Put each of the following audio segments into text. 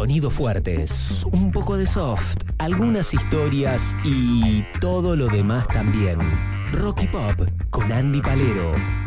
Sonidos fuertes, un poco de soft, algunas historias y todo lo demás también. Rocky Pop con Andy Palero.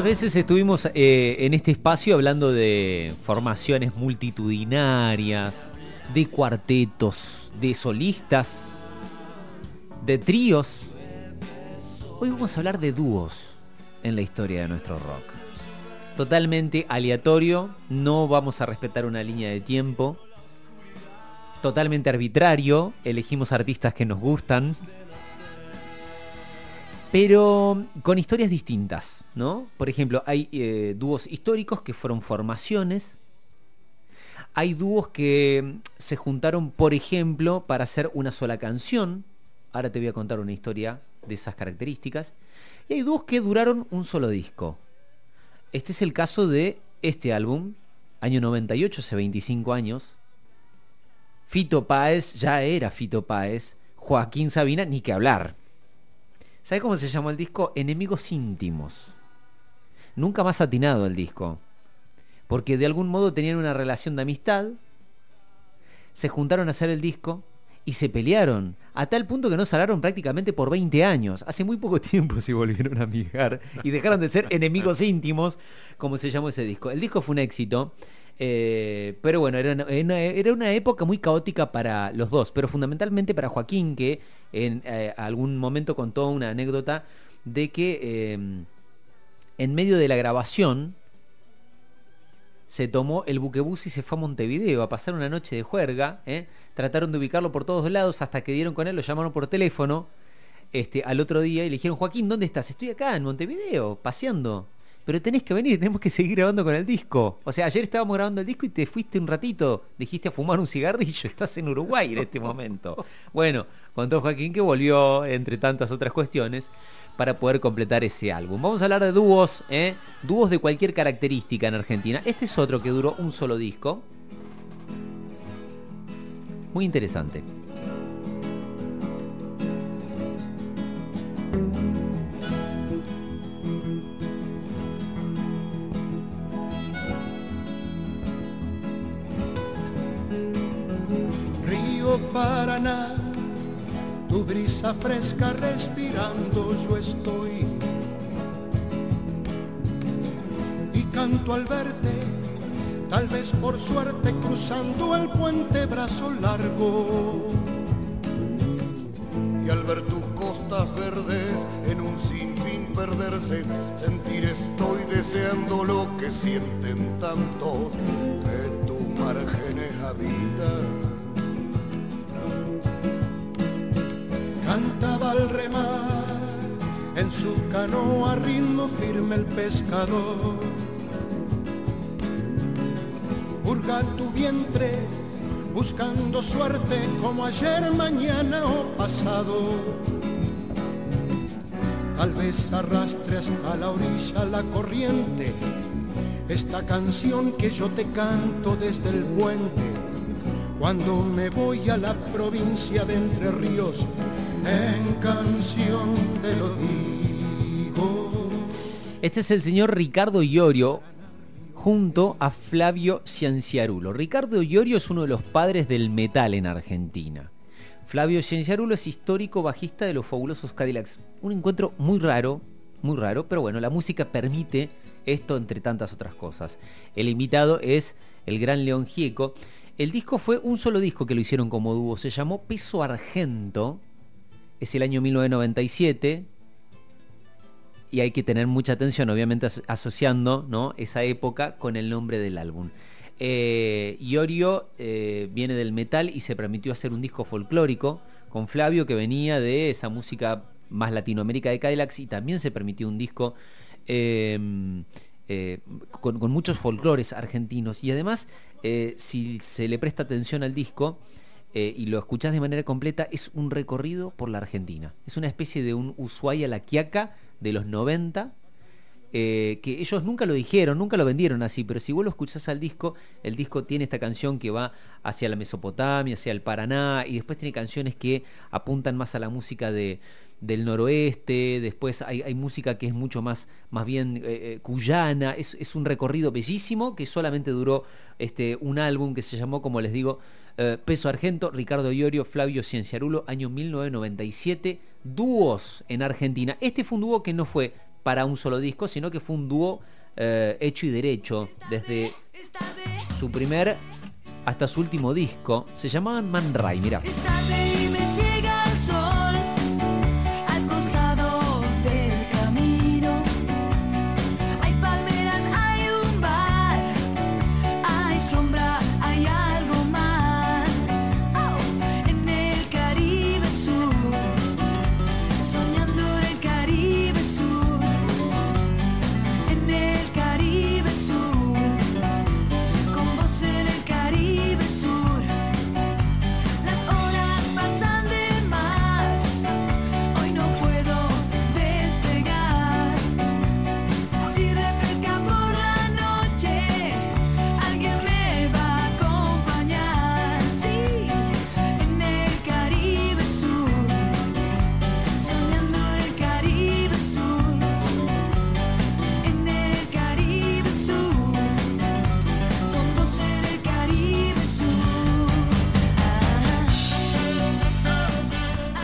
Muchas veces estuvimos eh, en este espacio hablando de formaciones multitudinarias, de cuartetos, de solistas, de tríos. Hoy vamos a hablar de dúos en la historia de nuestro rock. Totalmente aleatorio, no vamos a respetar una línea de tiempo. Totalmente arbitrario, elegimos artistas que nos gustan, pero con historias distintas, ¿no? Por ejemplo, hay eh, dúos históricos que fueron formaciones. Hay dúos que mm, se juntaron, por ejemplo, para hacer una sola canción. Ahora te voy a contar una historia de esas características. Y hay dúos que duraron un solo disco. Este es el caso de este álbum, año 98, hace 25 años. Fito Páez ya era Fito Páez. Joaquín Sabina, ni que hablar. ¿Sabe cómo se llamó el disco? Enemigos íntimos. Nunca más atinado el disco. Porque de algún modo tenían una relación de amistad. Se juntaron a hacer el disco y se pelearon. A tal punto que no salaron prácticamente por 20 años. Hace muy poco tiempo se volvieron a amigar y dejaron de ser enemigos íntimos, como se llamó ese disco. El disco fue un éxito. Eh, pero bueno, era una, era una época muy caótica para los dos, pero fundamentalmente para Joaquín, que en eh, algún momento contó una anécdota de que eh, en medio de la grabación se tomó el buquebús y se fue a Montevideo a pasar una noche de juerga. ¿eh? Trataron de ubicarlo por todos lados hasta que dieron con él, lo llamaron por teléfono este, al otro día y le dijeron, Joaquín, ¿dónde estás? Estoy acá en Montevideo, paseando. Pero tenés que venir, tenemos que seguir grabando con el disco. O sea, ayer estábamos grabando el disco y te fuiste un ratito, dijiste a fumar un cigarrillo, estás en Uruguay en este momento. Bueno, contó Joaquín que volvió, entre tantas otras cuestiones, para poder completar ese álbum. Vamos a hablar de dúos, ¿eh? dúos de cualquier característica en Argentina. Este es otro que duró un solo disco. Muy interesante. Tu brisa fresca respirando yo estoy. Y canto al verte, tal vez por suerte cruzando el puente brazo largo. y al ver tus costas verdes en un sinfín perderse, sentir estoy deseando lo que sienten tanto que tus márgenes habitan. Cantaba al remar en su canoa ritmo firme el pescador. Hurga tu vientre buscando suerte como ayer, mañana o pasado. Tal vez arrastre hasta la orilla la corriente esta canción que yo te canto desde el puente cuando me voy a la provincia de Entre Ríos, en canción te lo digo. Este es el señor Ricardo Iorio junto a Flavio Cianciarulo. Ricardo Iorio es uno de los padres del metal en Argentina. Flavio Cianciarulo es histórico bajista de los fabulosos Cadillacs. Un encuentro muy raro, muy raro, pero bueno, la música permite esto entre tantas otras cosas. El invitado es el gran León Gieco. El disco fue un solo disco que lo hicieron como dúo, se llamó Peso Argento, es el año 1997 y hay que tener mucha atención, obviamente asociando ¿no? esa época con el nombre del álbum. Eh, Iorio eh, viene del metal y se permitió hacer un disco folclórico con Flavio que venía de esa música más Latinoamérica de Cadillacs y también se permitió un disco em, eh, con, con, muchos folclores argentinos y además si se le presta atención al disco y lo escuchás de manera completa es un recorrido por la Argentina. Es una especie de un Ushuaia la Quiaca de los 90, eh, que ellos nunca lo dijeron, nunca lo vendieron así, pero si vos lo escuchás al disco, el disco tiene esta canción que va hacia la Mesopotamia, hacia el Paraná, y después tiene canciones que apuntan más a la música de, del noroeste, después hay, música que es mucho más, más bien eh, eh, cuyana, es, un recorrido bellísimo que solamente duró este, un álbum que se llamó, como les digo, Peso Argento, Ricardo Iorio, Flavio Cienciarulo, año 1997 dúos en Argentina. Este fue un dúo que no fue para un solo disco, sino que fue un dúo eh, hecho y derecho desde su primer hasta su último disco. Se llamaban Man Ray, mira.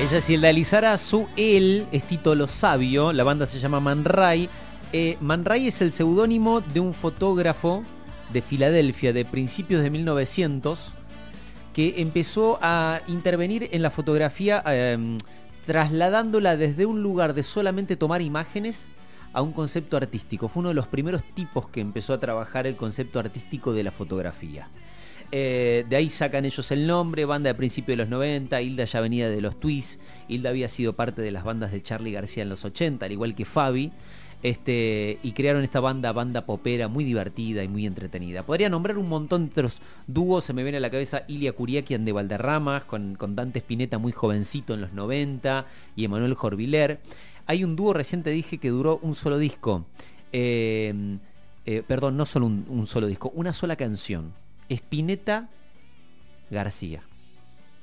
Ella es Hilda su él es Tito Sabio, la banda se llama Man Ray. Eh, Man Ray es el seudónimo de un fotógrafo de Filadelfia de principios de 1900 que empezó a intervenir en la fotografía em, trasladándola desde un lugar de solamente tomar imágenes a un concepto artístico. Fue uno de los primeros tipos que empezó a trabajar el concepto artístico de la fotografía. Eh, de ahí sacan ellos el nombre, banda de principio de los 90, Hilda ya venía de los Twists, Hilda había sido parte de las bandas de Charlie García en los 80, al igual que Fabi. Este, y crearon esta banda, banda popera, muy divertida y muy entretenida. Podría nombrar un montón de otros dúos, se me viene a la cabeza Ilia Curiaquian de Valderramas, con, con Dante Spinetta muy jovencito en los 90, y Emanuel Jorviler. Hay un dúo reciente, dije, que duró un solo disco. Eh, eh, perdón, no solo un solo disco, una sola canción Espineta García.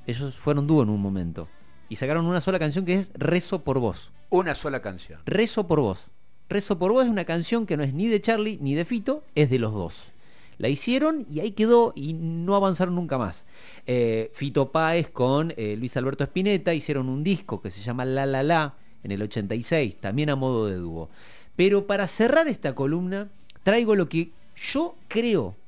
Ellos fueron dúo en un momento. Y sacaron una sola canción que es Rezo por vos. Una sola canción. Rezo por vos. Rezo por vos es una canción que no es ni de Charlie ni de Fito, es de los dos. La hicieron y ahí quedó y no avanzaron nunca más. Eh, Fito Páez con eh, Luis Alberto Espineta hicieron un disco que se llama La La La en el 86, también a modo de dúo. Pero para cerrar esta columna, traigo lo que yo creo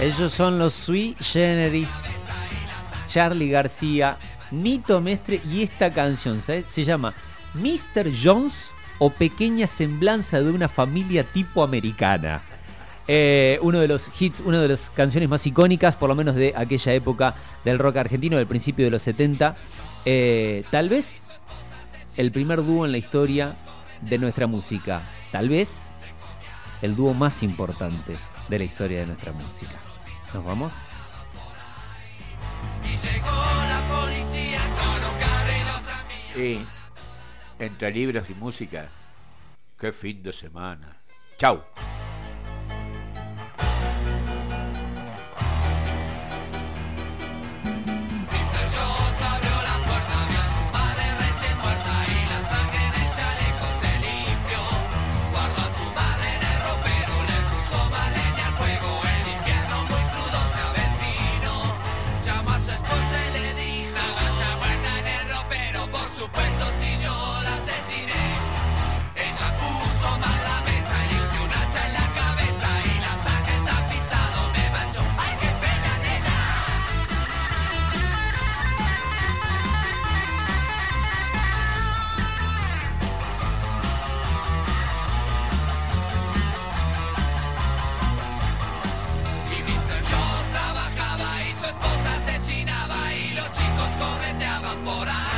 Ellos son los Sui Generis, Charlie García Nito Mestre y esta canción, ¿sabes? Se llama Mr. Jones o Pequeña Semblanza de una familia tipo americana. Eh, uno de los hits, una de las canciones más icónicas, por lo menos de aquella época del rock argentino, del principio de los 70. Eh, tal vez el primer dúo en la historia de nuestra música. Tal vez el dúo más importante de la historia de nuestra música. ¿Nos vamos? Y entre libros y música, qué fin de semana. Chau. por.